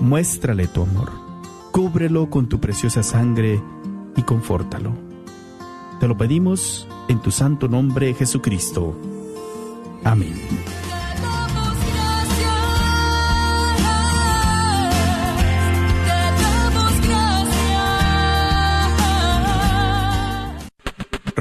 muéstrale tu amor, cúbrelo con tu preciosa sangre y confórtalo. Te lo pedimos en tu santo nombre, Jesucristo. Amén.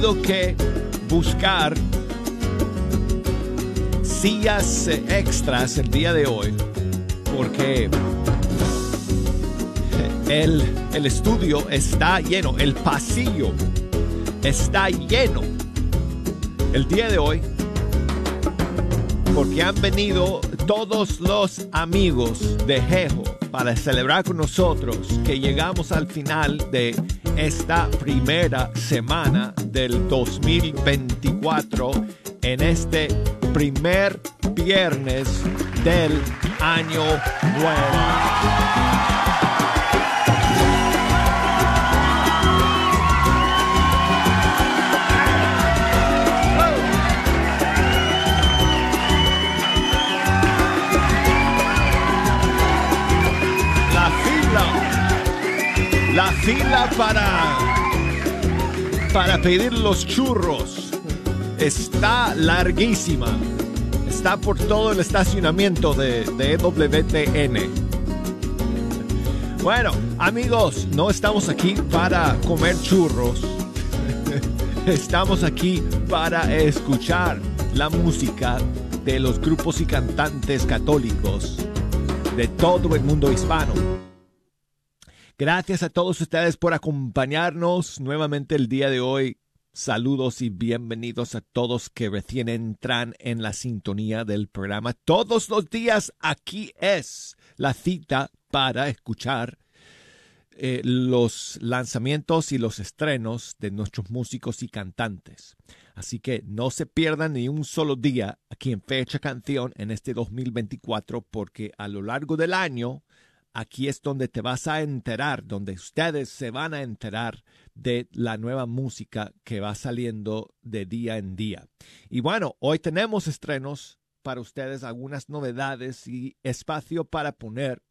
Que buscar sillas extras el día de hoy porque el, el estudio está lleno, el pasillo está lleno el día de hoy porque han venido todos los amigos de Jeho para celebrar con nosotros que llegamos al final de esta primera semana del 2024 en este primer viernes del año nuevo. La fila para, para pedir los churros está larguísima. Está por todo el estacionamiento de, de EWTN. Bueno, amigos, no estamos aquí para comer churros. Estamos aquí para escuchar la música de los grupos y cantantes católicos de todo el mundo hispano. Gracias a todos ustedes por acompañarnos nuevamente el día de hoy. Saludos y bienvenidos a todos que recién entran en la sintonía del programa. Todos los días aquí es la cita para escuchar eh, los lanzamientos y los estrenos de nuestros músicos y cantantes. Así que no se pierdan ni un solo día aquí en Fecha Canción en este 2024 porque a lo largo del año aquí es donde te vas a enterar, donde ustedes se van a enterar de la nueva música que va saliendo de día en día. Y bueno, hoy tenemos estrenos para ustedes, algunas novedades y espacio para poner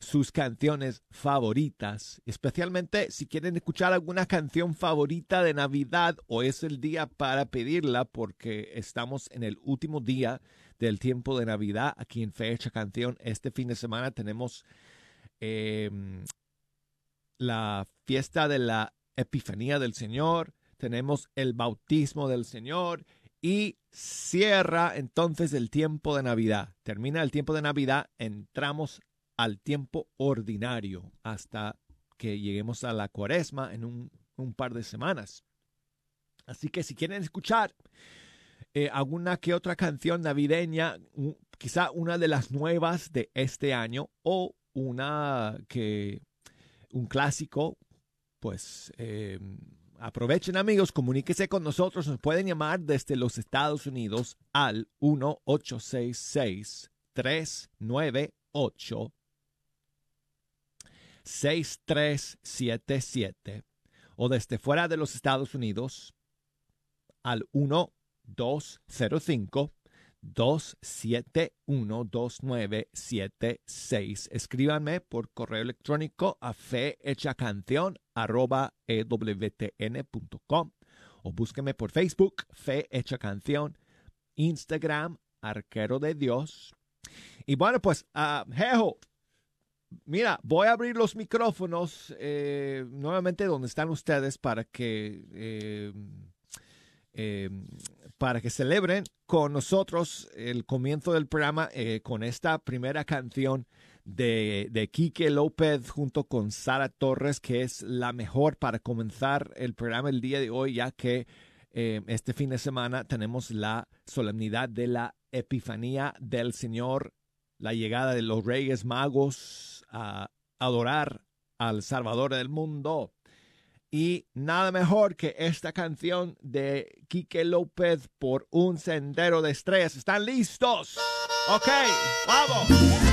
sus canciones favoritas, especialmente si quieren escuchar alguna canción favorita de Navidad o es el día para pedirla porque estamos en el último día del tiempo de Navidad aquí en Fecha Canción. Este fin de semana tenemos Em, la fiesta de la Epifanía del Señor, tenemos el bautismo del Señor y cierra entonces el tiempo de Navidad. Termina el tiempo de Navidad, entramos al tiempo ordinario hasta que lleguemos a la cuaresma en un, par de semanas. Así que si quieren escuchar eh, alguna que otra canción navideña, quizá una de las nuevas de este año o una que un clásico, pues eh, aprovechen amigos, comuníquese con nosotros, nos pueden llamar desde los Estados Unidos al 1866 398 6377 o desde fuera de los Estados Unidos al 1205 271-2976. Escríbanme por correo electrónico a fehechacanción.com o búsquenme por Facebook, Fe Hecha Canción, Instagram, Arquero de Dios. Y bueno, pues, uh, mira, voy a abrir los micrófonos eh, nuevamente donde están ustedes para que... Eh, eh, para que celebren con nosotros el comienzo del programa eh, con esta primera canción de, de Quique López junto con Sara Torres, que es la mejor para comenzar el programa el día de hoy, ya que eh, este fin de semana tenemos la solemnidad de la Epifanía del Señor, la llegada de los Reyes Magos a adorar al Salvador del mundo. Y nada mejor que esta canción de Quique López por un sendero de estrellas. ¿Están listos? Ok, vamos.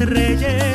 Reyes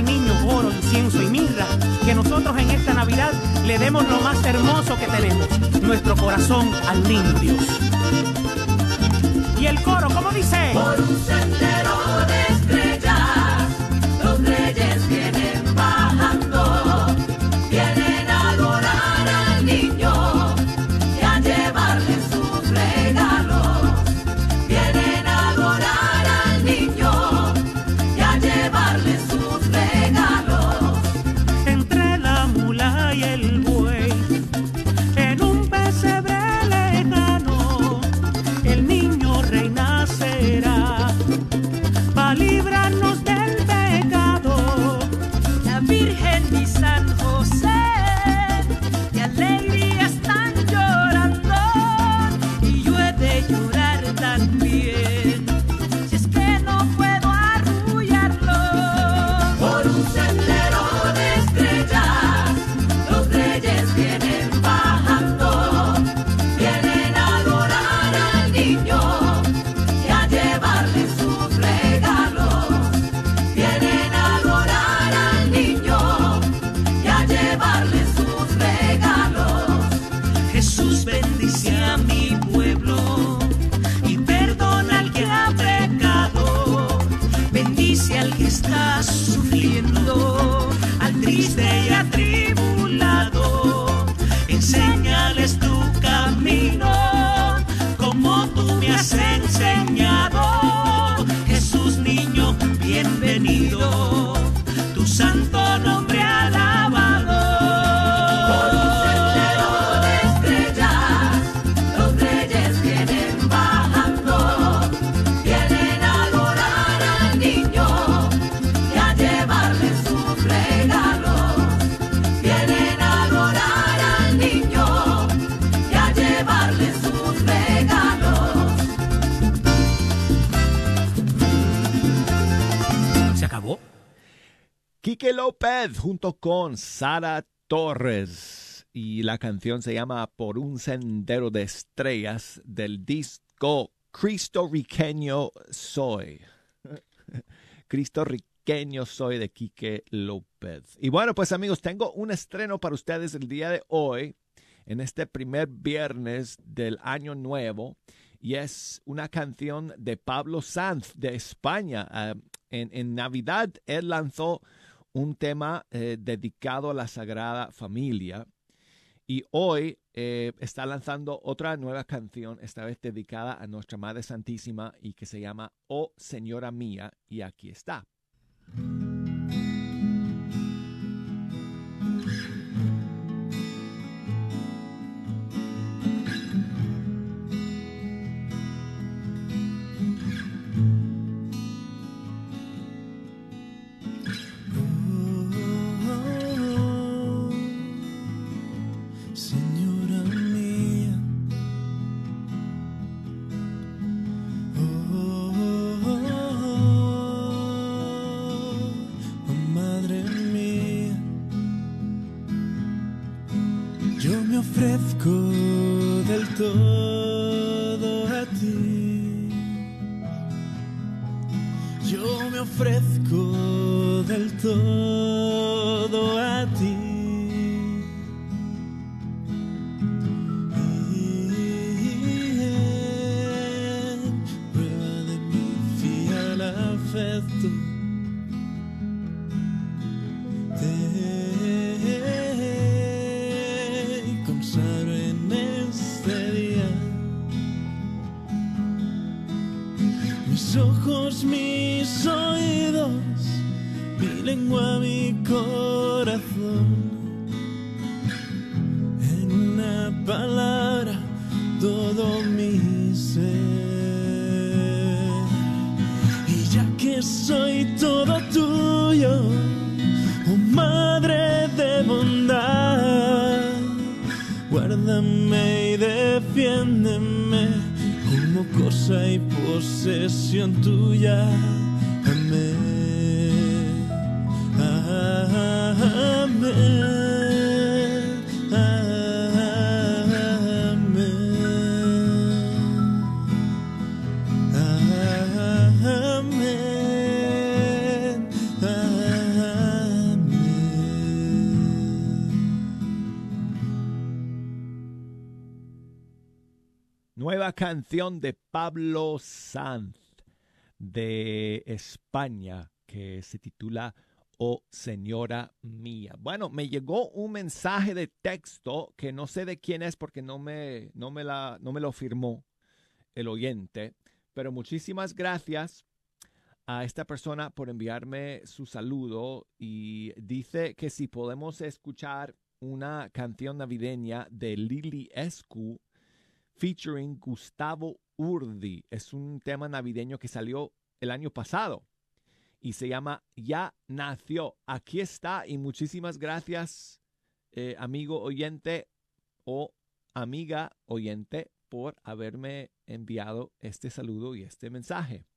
al niño oro, incienso y mirra, que nosotros en esta Navidad le demos lo más hermoso que tenemos, nuestro corazón al niño Dios. Y el coro, ¿cómo dice? Por un sendero. Junto con Sara Torres y la canción se llama Por un sendero de estrellas del disco Riqueño soy. Riqueño soy de Quique López. Y bueno, pues amigos, tengo un estreno para ustedes el día de hoy, en este primer viernes del año nuevo, y es una canción de Pablo Sanz de España. Ah, en, Navidad él lanzó un tema eh, dedicado a la Sagrada Familia. Y hoy eh, está lanzando otra nueva canción, esta vez dedicada a nuestra Madre Santísima y que se llama Oh Señora Mía. Y aquí está. todo a ti. Canción de Pablo Sanz de España que se titula Oh Señora Mía. Bueno, me llegó un mensaje de texto que no sé de quién es porque no me, no me, la, no me lo firmó el oyente, pero muchísimas gracias a esta persona por enviarme su saludo y dice que si podemos escuchar una canción navideña de Lili Escu featuring Gustavo Urdi. Es un tema navideño que salió el año pasado y se llama Ya nació. Aquí está y muchísimas gracias, eh, amigo oyente o amiga oyente, por haberme enviado este saludo y este mensaje.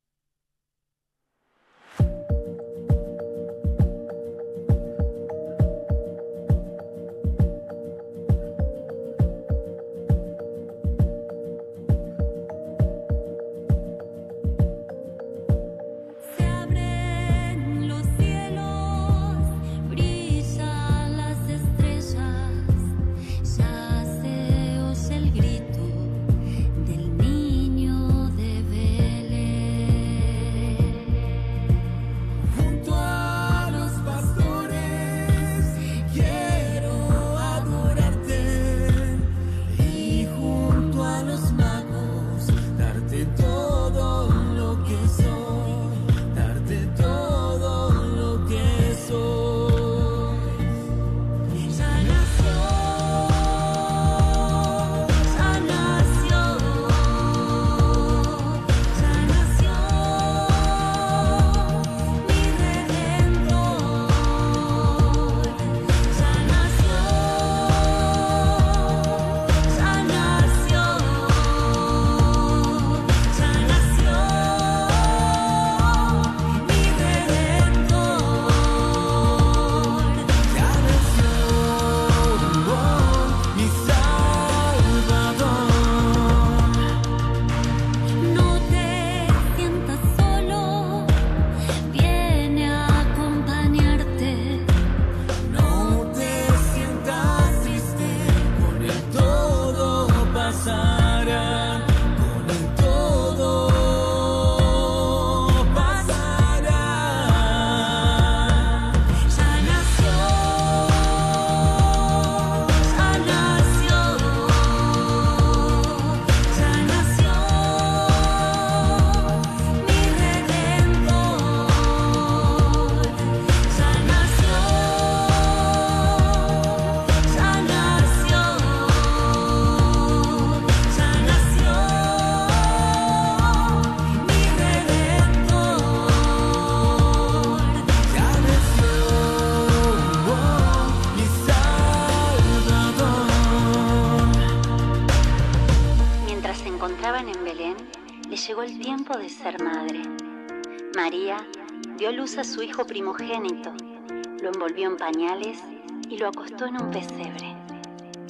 Lo envolvió en pañales y lo acostó en un pesebre.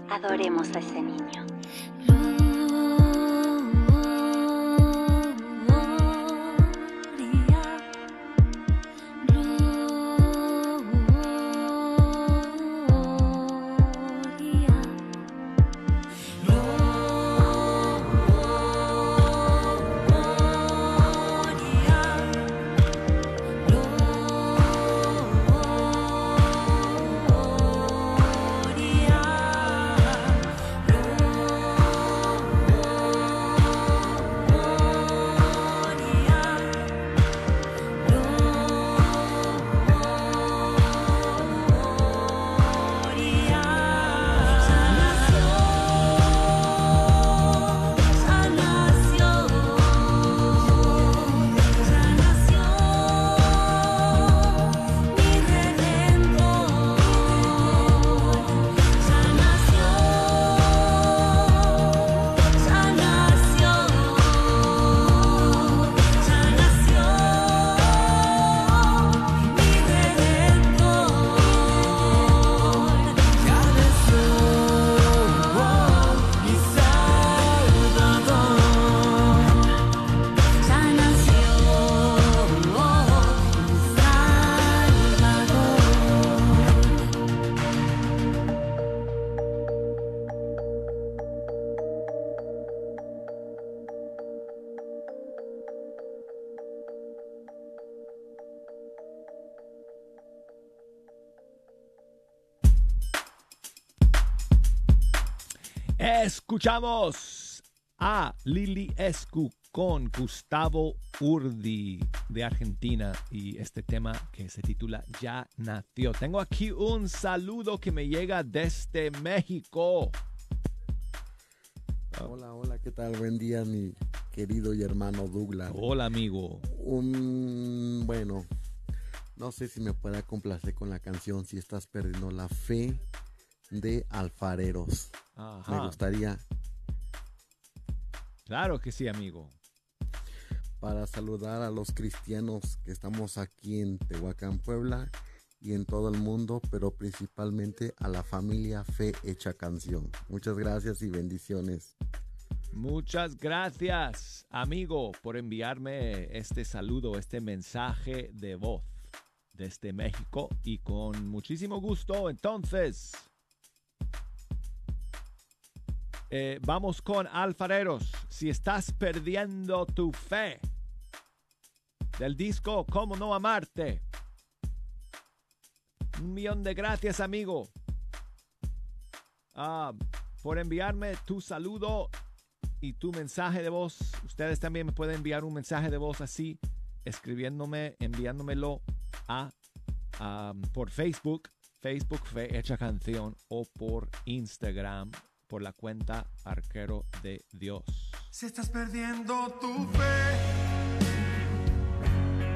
Adoremos a ese niño. Escuchamos a Lili Escu con Gustavo Urdi de Argentina y este tema que se titula Ya nació. Tengo aquí un saludo que me llega desde México. Hola, hola, ¿qué tal? Buen día, mi querido y hermano Douglas. Hola, amigo. Un, bueno, no sé si me pueda complacer con la canción Si estás perdiendo la fe de alfareros. Me gustaría. Claro que sí, amigo. Para saludar a los cristianos que estamos aquí en Tehuacán, Puebla y en todo el mundo, pero principalmente a la familia Fe Hecha Canción. Muchas gracias y bendiciones. Muchas gracias, amigo, por enviarme este saludo, este mensaje de voz desde México y con muchísimo gusto. Entonces, eh, vamos con alfareros. Si estás perdiendo tu fe del disco ¿Cómo no amarte? Un millón de gracias, amigo, ah, por enviarme tu saludo y tu mensaje de voz. Ustedes también me pueden enviar un mensaje de voz así, escribiéndome, enviándomelo a, por Facebook, Facebook Fe Hecha Canción o por Instagram por la cuenta Arquero de Dios. Si estás perdiendo tu fe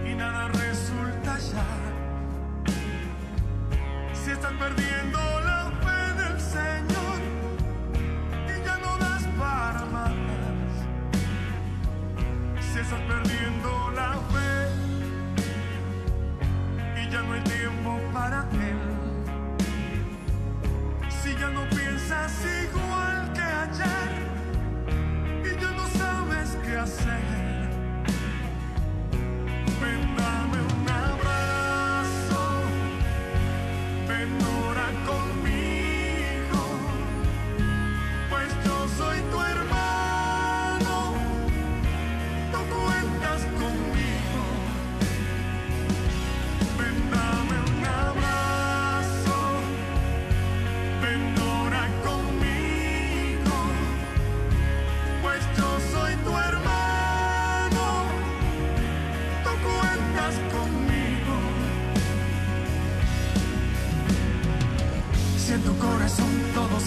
y nada resulta ya. Si estás perdiendo la fe del Señor y ya no das para más. Si estás sabes qué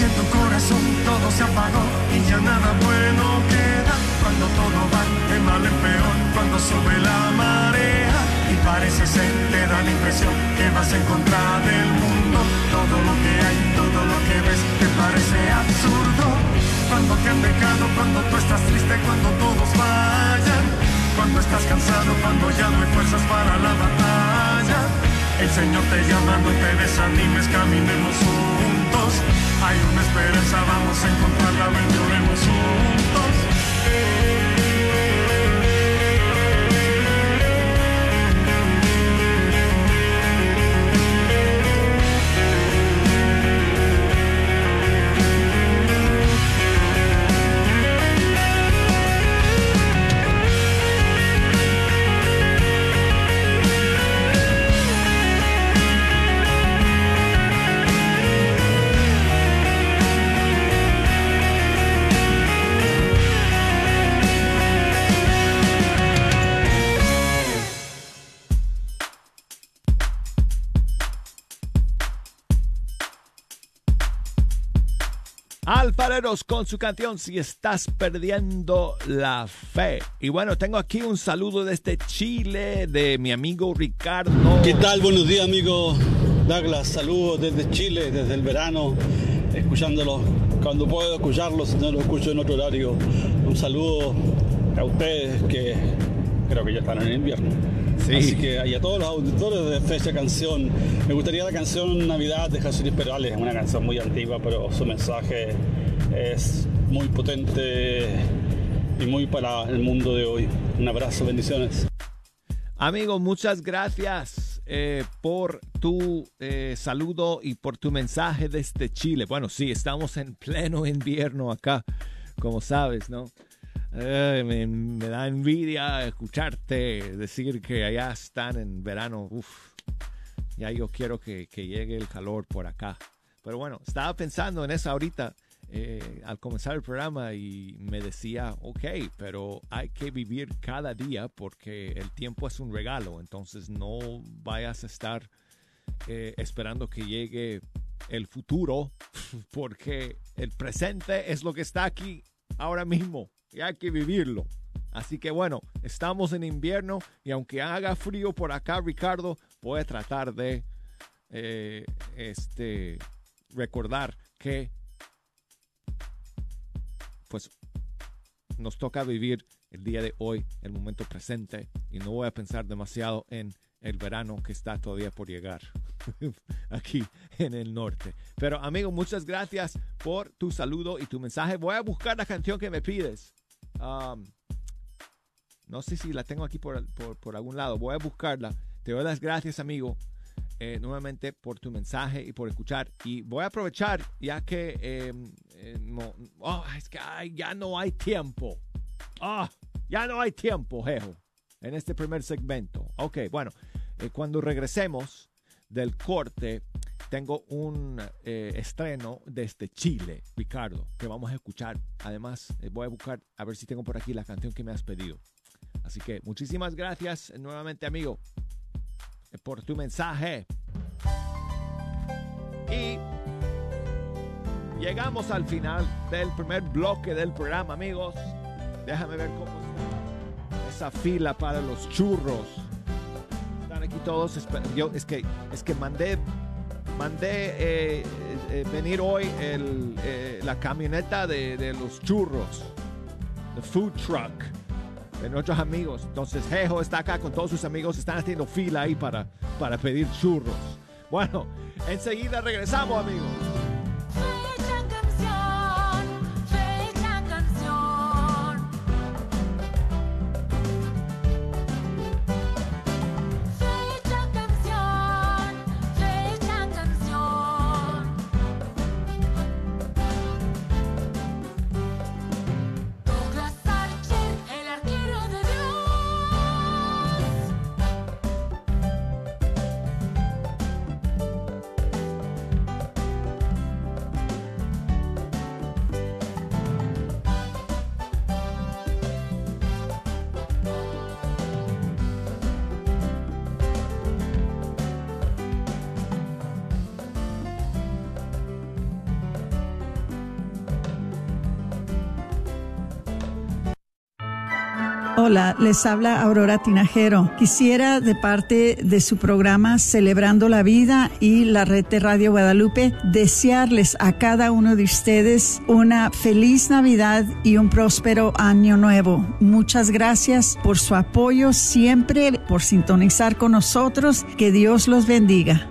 Si en tu corazón todo se apagó y ya nada bueno queda, cuando todo va de mal en peor, cuando sube la marea y parece ser, te da la impresión que vas en contra del mundo. Todo lo que hay, todo lo que ves, te parece absurdo. Cuando te han dejado, cuando tú estás triste, cuando todos vayan, cuando estás cansado, cuando ya no hay fuerzas para la batalla. El Señor te llama, no te desanimes, caminemos juntos. Hay una esperanza, vamos a encontrarla, ven, lloremos juntos. Alfareros con su canción Si estás perdiendo la fe. Y bueno, tengo aquí un saludo desde Chile de mi amigo Ricardo. ¿Qué tal? Buenos días, amigo Douglas. Saludos desde Chile, desde el verano, escuchándolo cuando puedo escucharlos, no lo escucho en otro horario. Un saludo a ustedes que creo que ya están en invierno. Sí. Así que y a todos los auditores de Fecha Canción, me gustaría la canción Navidad de Jesús Perales, una canción muy antigua, pero su mensaje es muy potente y muy para el mundo de hoy. Un abrazo, bendiciones. Amigo, muchas gracias eh, por tu eh, saludo y por tu mensaje desde Chile. Bueno, sí, estamos en pleno invierno acá, como sabes, ¿no? Eh, me, da envidia escucharte decir que allá están en verano. Ya yo quiero que, que llegue el calor por acá. Pero bueno, estaba pensando en eso ahorita eh, al comenzar el programa y me decía, ok, pero hay que vivir cada día porque el tiempo es un regalo. Entonces no vayas a estar eh, esperando que llegue el futuro porque el presente es lo que está aquí ahora mismo y hay que vivirlo. Así que bueno, estamos en invierno y aunque haga frío por acá, Ricardo, voy a tratar de eh, este, recordar que pues nos toca vivir el día de hoy, el momento presente y no voy a pensar demasiado en el verano que está todavía por llegar aquí en el norte. Pero amigo, muchas gracias por tu saludo y tu mensaje. Voy a buscar la canción que me pides. Um, no sé si la tengo aquí por, por, algún lado. Voy a buscarla. Te doy las gracias, amigo, eh, nuevamente por tu mensaje y por escuchar. Y voy a aprovechar, ya que eh, eh, no, oh, es que ya no hay tiempo. Ah, ya no hay tiempo, jejo. en este primer segmento. Ok, bueno, eh, cuando regresemos del corte, tengo un eh, estreno desde Chile, Ricardo, que vamos a escuchar. Además, eh, voy a buscar a ver si tengo por aquí la canción que me has pedido. Así que muchísimas gracias nuevamente, amigo, por tu mensaje. Y llegamos al final del primer bloque del programa, amigos. Déjame ver cómo está esa fila para los churros. Están aquí todos. Yo es que es que mandé mandé eh, eh, venir hoy eh, la camioneta de, de, los churros, the food truck de nuestros amigos. Entonces Jejo está acá con todos sus amigos, están haciendo fila ahí para, para pedir churros. Bueno, enseguida regresamos amigos. Les habla Aurora Tinajero. Quisiera de parte de su programa Celebrando la Vida y la red de Radio Guadalupe desearles a cada uno de ustedes una feliz Navidad y un próspero año nuevo. Muchas gracias por su apoyo siempre, por sintonizar con nosotros. Que Dios los bendiga.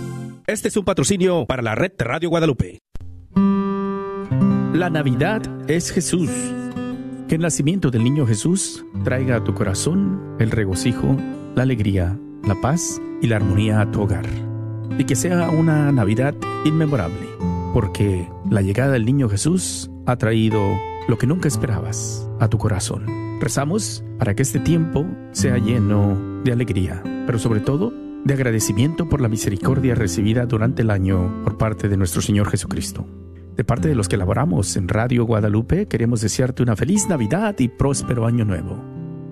Este es un patrocinio para la red Radio Guadalupe. La Navidad es Jesús. Que el nacimiento del niño Jesús traiga a tu corazón el regocijo, la alegría, la paz y la armonía a tu hogar. Y que sea una Navidad inmemorable, porque la llegada del niño Jesús ha traído lo que nunca esperabas a tu corazón. Rezamos para que este tiempo sea lleno de alegría, pero sobre todo de agradecimiento por la misericordia recibida durante el año por parte de nuestro Señor Jesucristo. De parte de los que laboramos en Radio Guadalupe, queremos desearte una feliz Navidad y próspero año nuevo.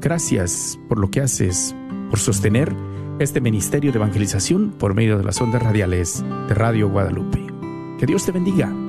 Gracias por lo que haces, por sostener este ministerio de evangelización por medio de las ondas radiales de Radio Guadalupe. Que Dios te bendiga.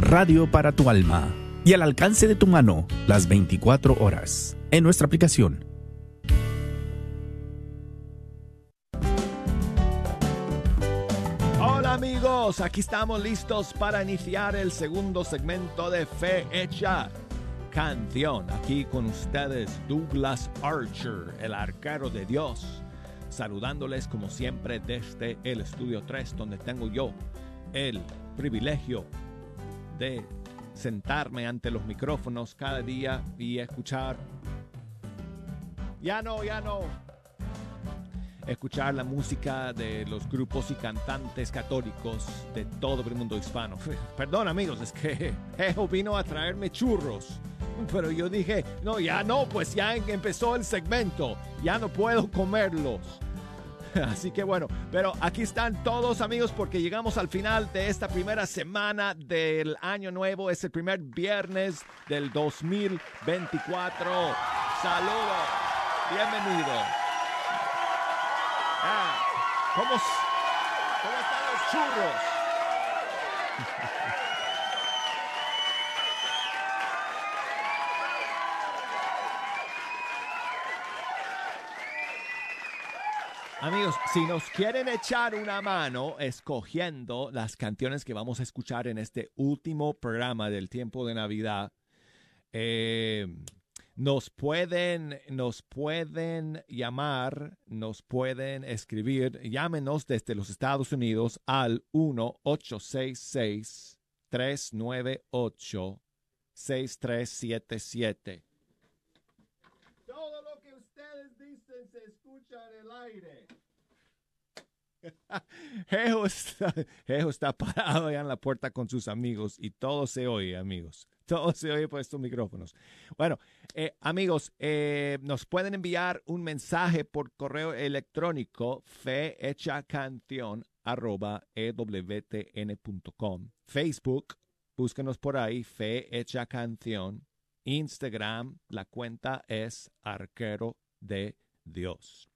Radio para tu alma y al alcance de tu mano las 24 horas en nuestra aplicación. Hola amigos, aquí estamos listos para iniciar el segundo segmento de Fe Hecha Canción. Aquí con ustedes Douglas Archer, el arquero de Dios. saludándoles como siempre desde el estudio 3, donde tengo yo el privilegio de sentarme ante los micrófonos cada día y escuchar. Ya no, ya no. Escuchar la música de los grupos y cantantes católicos de todo el mundo hispano. Perdón amigos, es que Ejo vino a traerme churros. Pero yo dije, no, ya no, pues ya empezó el segmento. Ya no puedo comerlos. Así que bueno, pero aquí están todos amigos porque llegamos al final de esta primera semana del año nuevo. Es el primer viernes del 2024. Saludos, bienvenido. Ah, ¿cómo, ¿Cómo están los churros? Amigos, si nos quieren echar una mano escogiendo las canciones que vamos a escuchar en este último programa del tiempo de Navidad, eh, nos pueden, nos pueden llamar, nos pueden escribir, llámenos desde los Estados Unidos al 1-866-398-6377. Todo lo que ustedes dicen el aire. Jeho está, está parado allá en la puerta con sus amigos y todo se oye, amigos. Todo se oye por estos micrófonos. Bueno, eh, amigos, eh, nos pueden enviar un mensaje por correo electrónico fehechacanción arroba ewtn.com. Facebook, búsquenos por ahí, Fe Hecha Canción. Instagram, la cuenta es Arquero de Dios.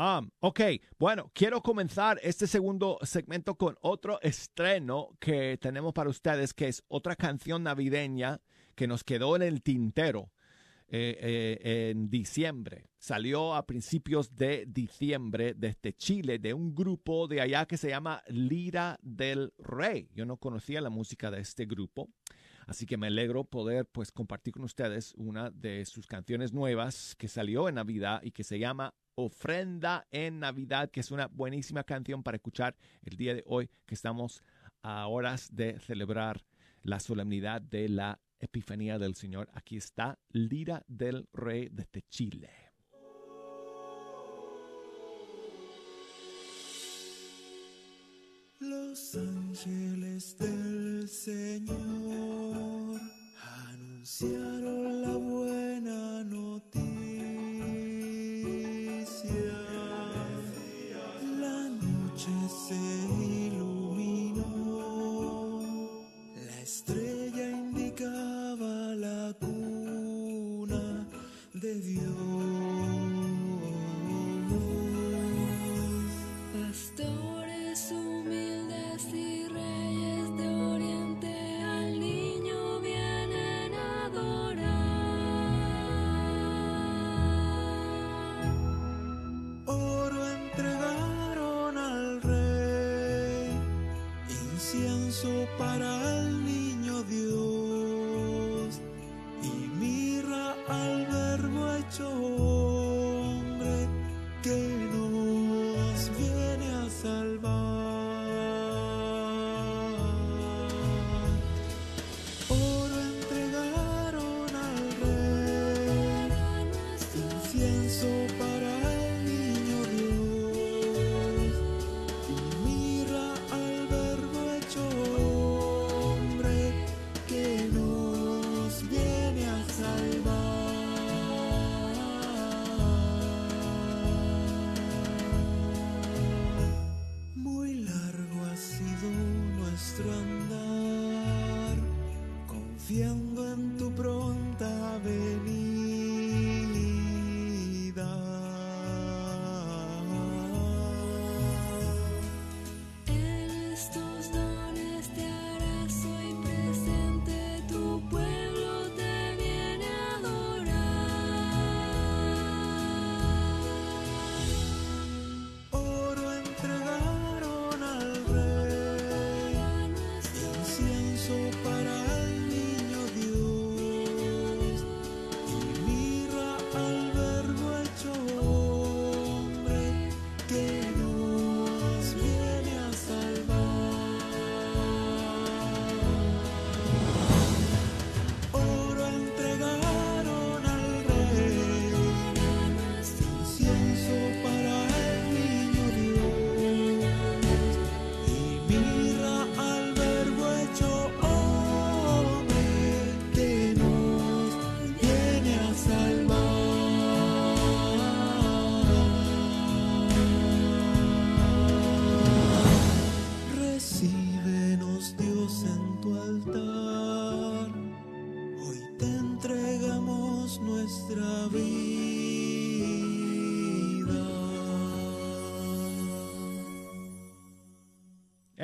Um, ok, bueno, quiero comenzar este segundo segmento con otro estreno que tenemos para ustedes, que es otra canción navideña que nos quedó en el tintero eh, eh, en diciembre. Salió a principios de diciembre desde Chile de un grupo de allá que se llama Lira del Rey. Yo no conocía la música de este grupo. Así que me alegro poder pues compartir con ustedes una de sus canciones nuevas que salió en Navidad y que se llama Ofrenda en Navidad, que es una buenísima canción para escuchar el día de hoy que estamos a horas de celebrar la solemnidad de la Epifanía del Señor. Aquí está Lira del Rey desde Chile. Los ángeles del Señor anunciaron la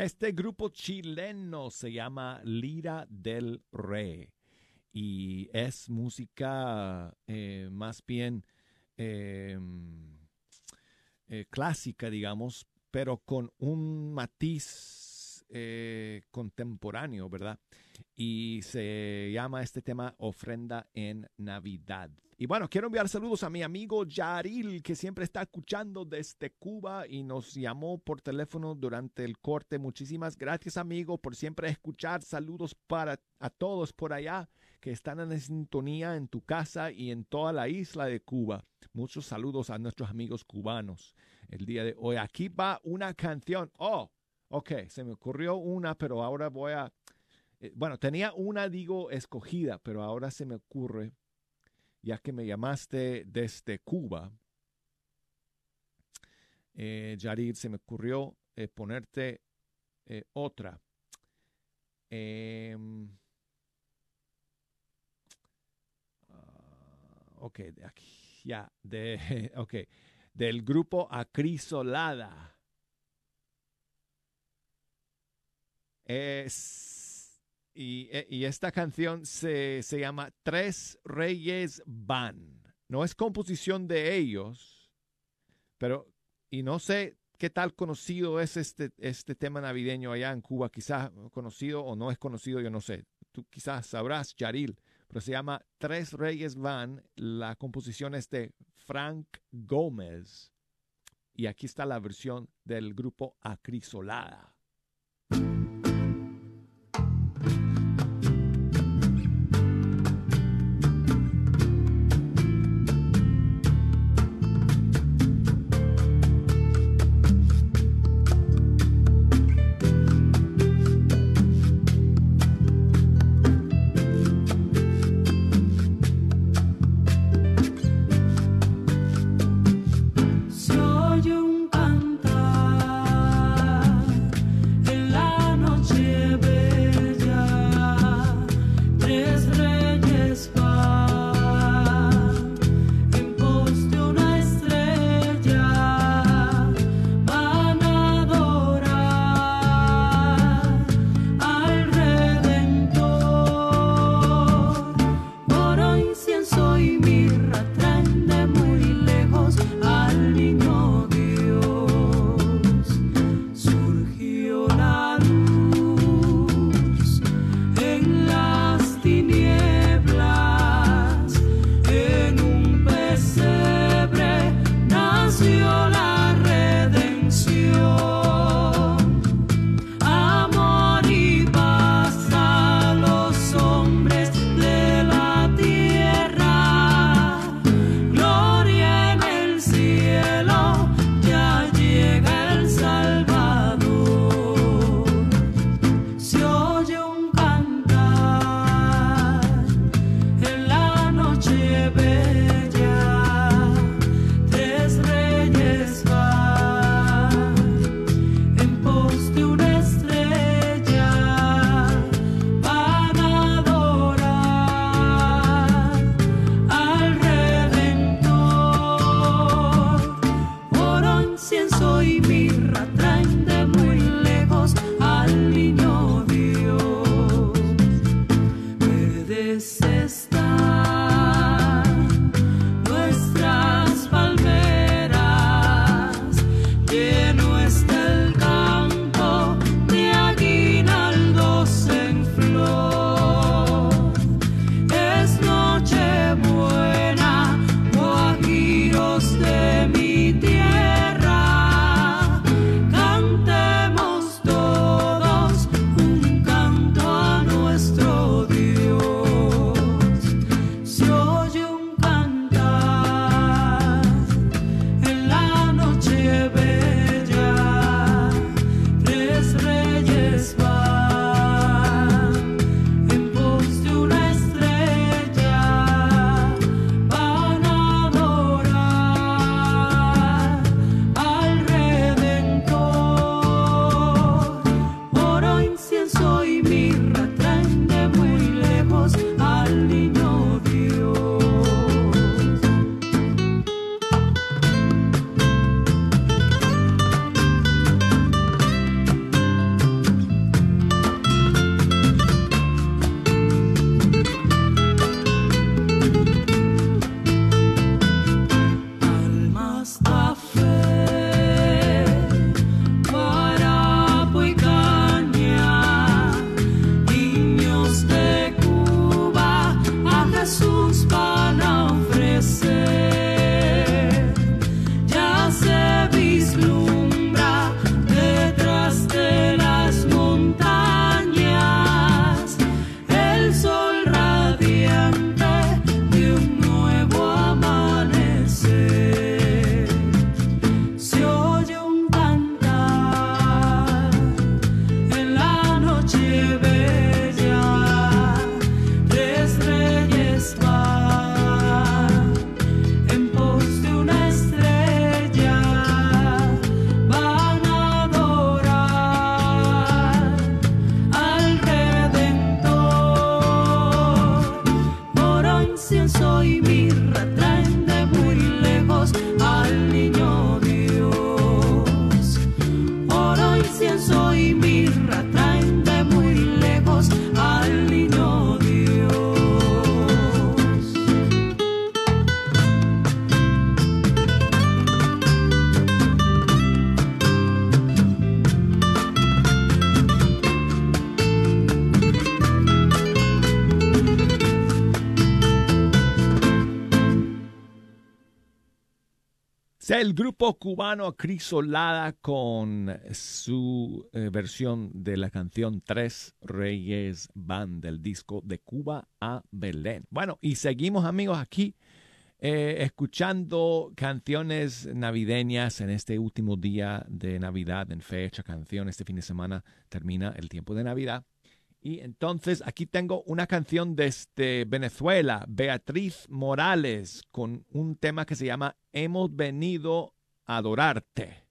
Este grupo chileno se llama Lira del Rey y es música eh, más bien eh, eh, clásica, digamos, pero con un matiz eh, contemporáneo, ¿verdad? Y se llama este tema Ofrenda en Navidad. Y bueno, quiero enviar saludos a mi amigo Yaril, que siempre está escuchando desde Cuba y nos llamó por teléfono durante el corte. Muchísimas gracias, amigo, por siempre escuchar. Saludos para a todos por allá que están en sintonía en tu casa y en toda la isla de Cuba. Muchos saludos a nuestros amigos cubanos el día de hoy. Aquí va una canción. Oh, ok, se me ocurrió una, pero ahora voy a... eh, Bueno, tenía una, digo, escogida, pero ahora se me ocurre, ya que me llamaste desde Cuba, eh, Yarir, se me ocurrió eh, ponerte eh, otra. Ah, ok, de aquí, ya, de, ok, del grupo Acrisolada. Es, y, eh, y esta canción se, se llama Tres Reyes Van. No es composición de ellos, pero, y no sé qué tal conocido es este, este tema navideño allá en Cuba. Quizás conocido o no es conocido, yo no sé. Tú quizás sabrás, Yaril, pero se llama Tres Reyes Van. La composición es de Frank Gómez. Y aquí está la versión del grupo Acrisolada. El grupo cubano Crisolada con su eh, versión de la canción Tres Reyes Van del disco de Cuba a Belén. Bueno, y seguimos amigos aquí eh, escuchando canciones navideñas en este último día de Navidad en fecha canción. Este fin de semana termina el tiempo de Navidad. Y entonces aquí tengo una canción desde Venezuela, Beatriz Morales, con un tema que se llama Hemos venido a adorarte.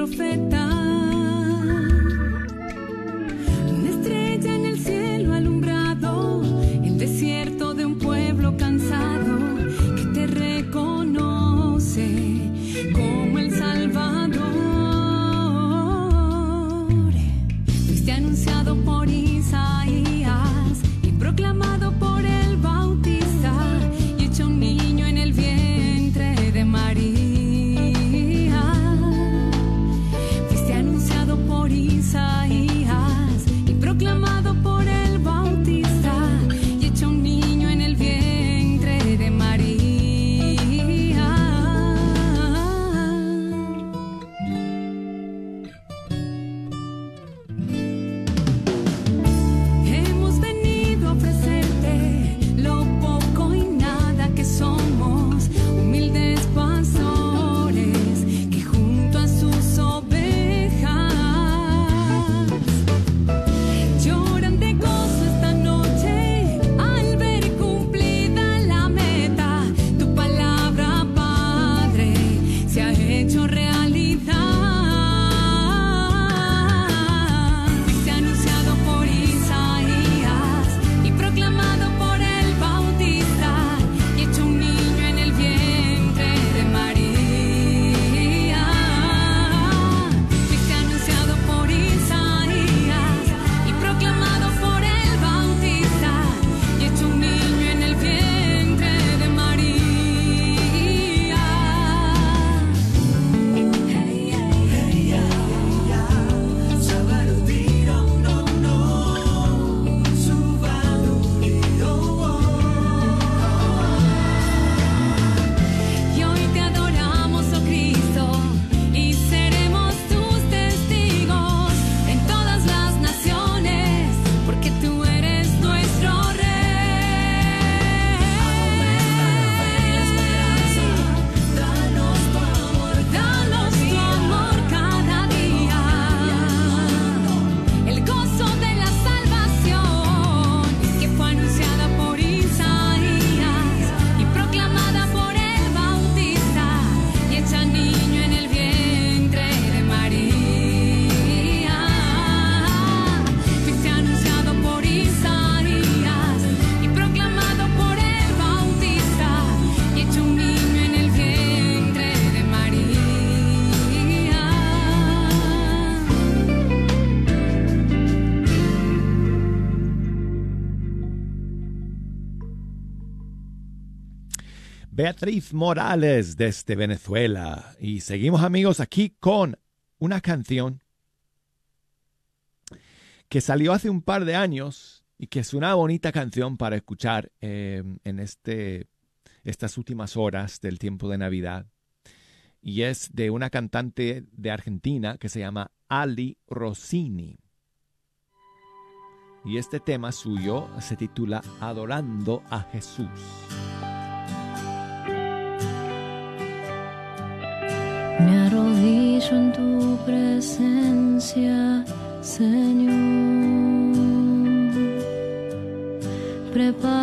Profeta. Beatriz Morales desde Venezuela. Y seguimos amigos aquí con una canción que salió hace un par de años y que es una bonita canción para escuchar eh, en este, estas últimas horas del tiempo de Navidad. Y es de una cantante de Argentina que se llama Ali Rossini. Y este tema suyo se titula Adorando a Jesús. Me arrodillo en tu presencia, Señor, preparando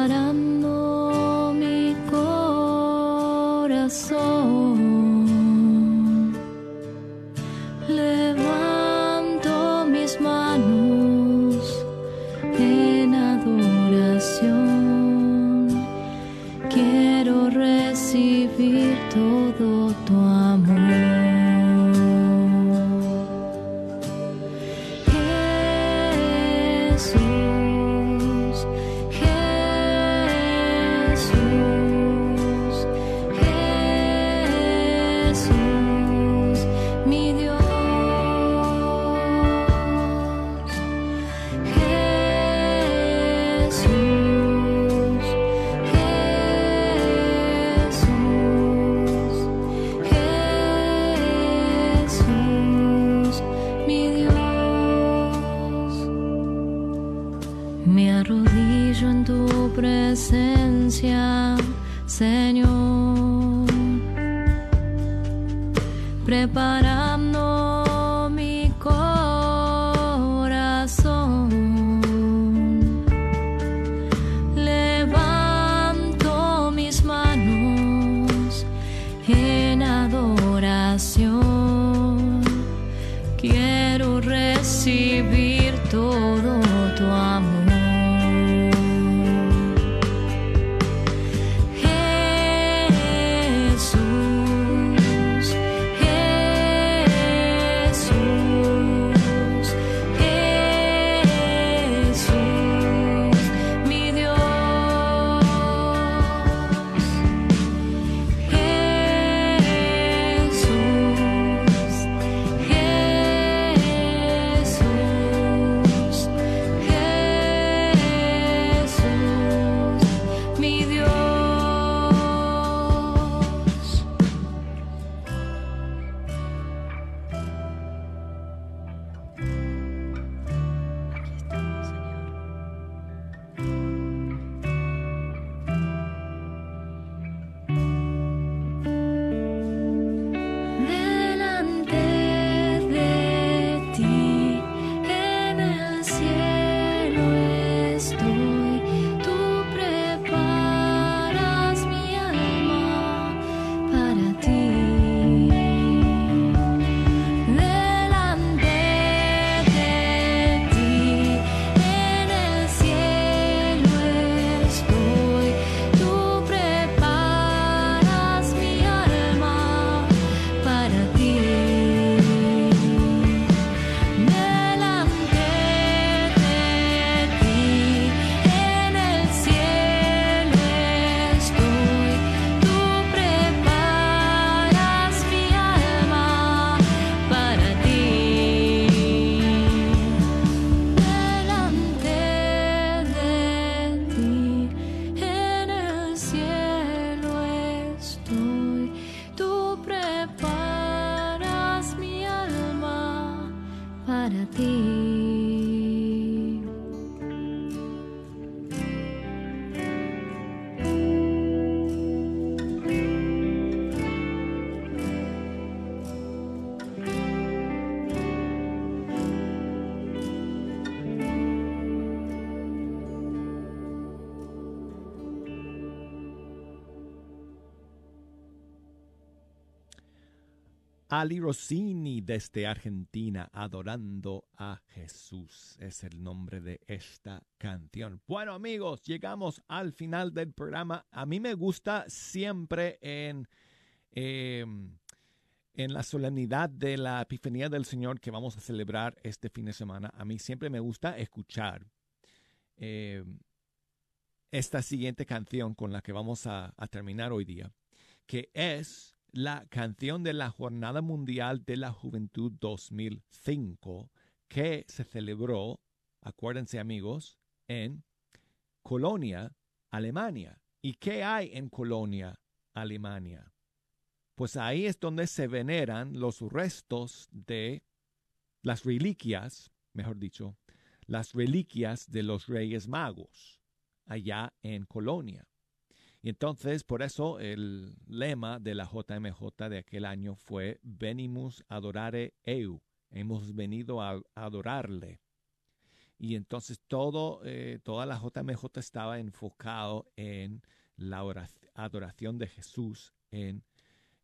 Ali Rossini desde Argentina, adorando a Jesús. Es el nombre de esta canción. Bueno amigos, llegamos al final del programa. A mí me gusta siempre en, eh, en la solemnidad de la Epifanía del Señor que vamos a celebrar este fin de semana. A mí siempre me gusta escuchar eh, esta siguiente canción con la que vamos a, a terminar hoy día, que es la canción de la Jornada Mundial de la Juventud 2005 que se celebró, acuérdense amigos, en Colonia, Alemania. ¿Y qué hay en Colonia, Alemania? Pues ahí es donde se veneran los restos de las reliquias, mejor dicho, las reliquias de los Reyes Magos, allá en Colonia. Y entonces, por eso, el lema de la JMJ de aquel año fue Venimus adorare eu. Hemos venido a adorarle. Y entonces todo, eh, toda la JMJ estaba enfocado en la adoración de Jesús en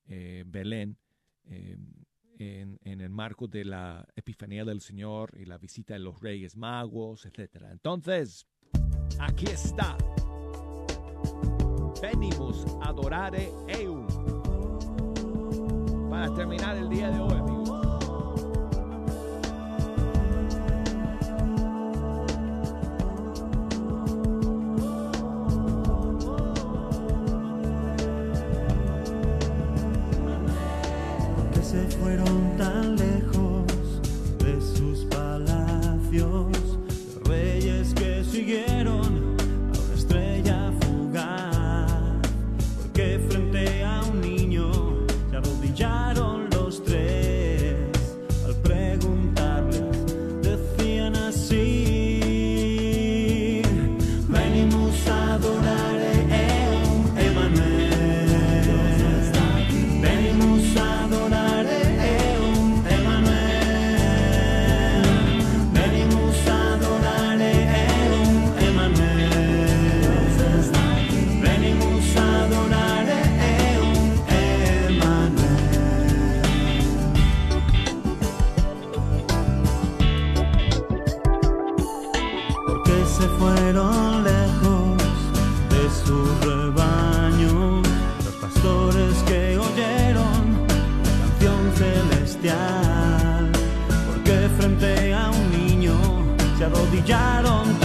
eh, Belén, eh, en, en, el marco de la Epifanía del Señor y la visita de los Reyes Magos, etc. Entonces, aquí está. Venimos adorare eum. Para terminar el día de hoy, se fueron lejos de su rebaño. Los pastores que oyeron la canción celestial, porque frente a un niño se arrodillaron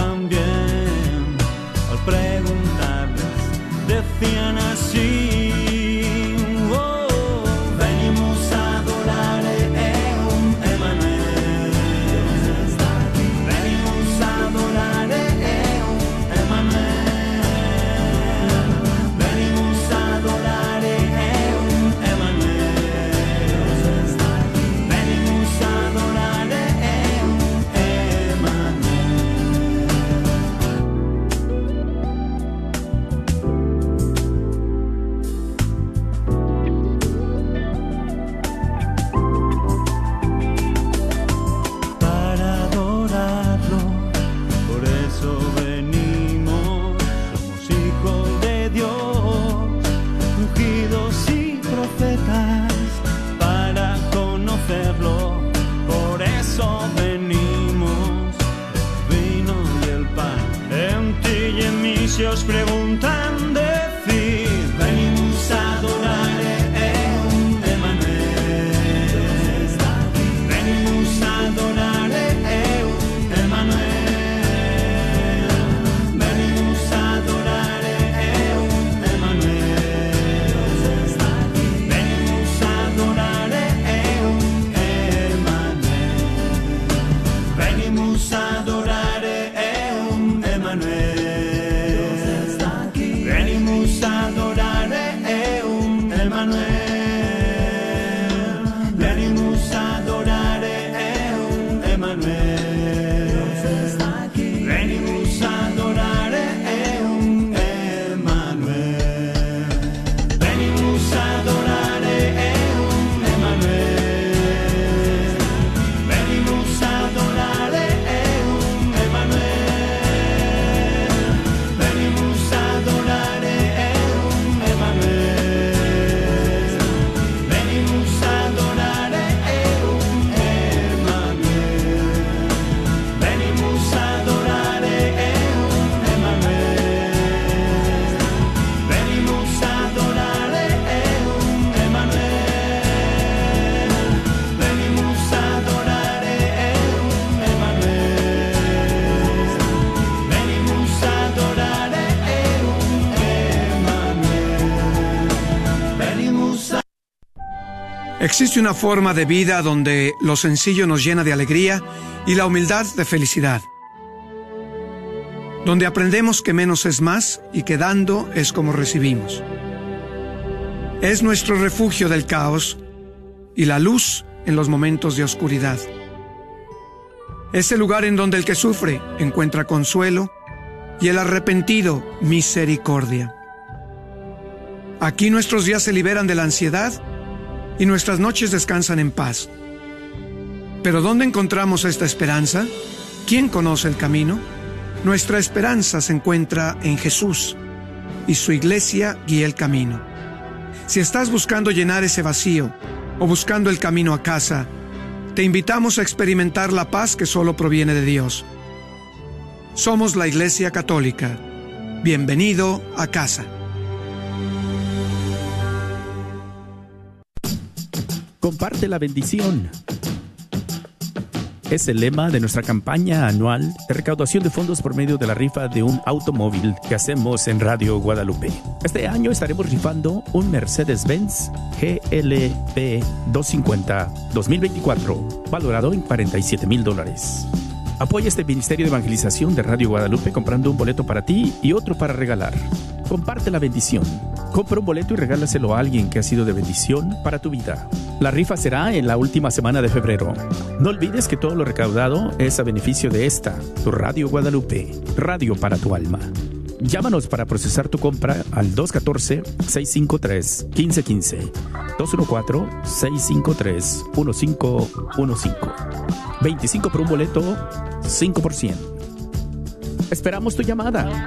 Existe una forma de vida donde lo sencillo nos llena de alegría y la humildad de felicidad. Donde aprendemos que menos es más y que dando es como recibimos. Es nuestro refugio del caos y la luz en los momentos de oscuridad. Es el lugar en donde el que sufre encuentra consuelo y el arrepentido misericordia. Aquí nuestros días se liberan de la ansiedad y nuestras noches descansan en paz. Pero ¿dónde encontramos esta esperanza? ¿Quién conoce el camino? Nuestra esperanza se encuentra en Jesús y su iglesia guía el camino. Si estás buscando llenar ese vacío o buscando el camino a casa, te invitamos a experimentar la paz que solo proviene de Dios. Somos la Iglesia Católica. Bienvenido a casa. Comparte la bendición. Es el lema de nuestra campaña anual de recaudación de fondos por medio de la rifa de un automóvil que hacemos en Radio Guadalupe. Este año estaremos rifando un Mercedes-Benz GLP 250 2024, valorado en 47 mil dólares. Apoya este Ministerio de Evangelización de Radio Guadalupe comprando un boleto para ti y otro para regalar. Comparte la bendición. Compra un boleto y regálaselo a alguien que ha sido de bendición para tu vida. La rifa será en la última semana de febrero. No olvides que todo lo recaudado es a beneficio de esta, tu Radio Guadalupe, radio para tu alma. Llámanos para procesar tu compra al 214-653-1515. 214-653-1515. 25 por un boleto, 5 por 100. Esperamos tu llamada.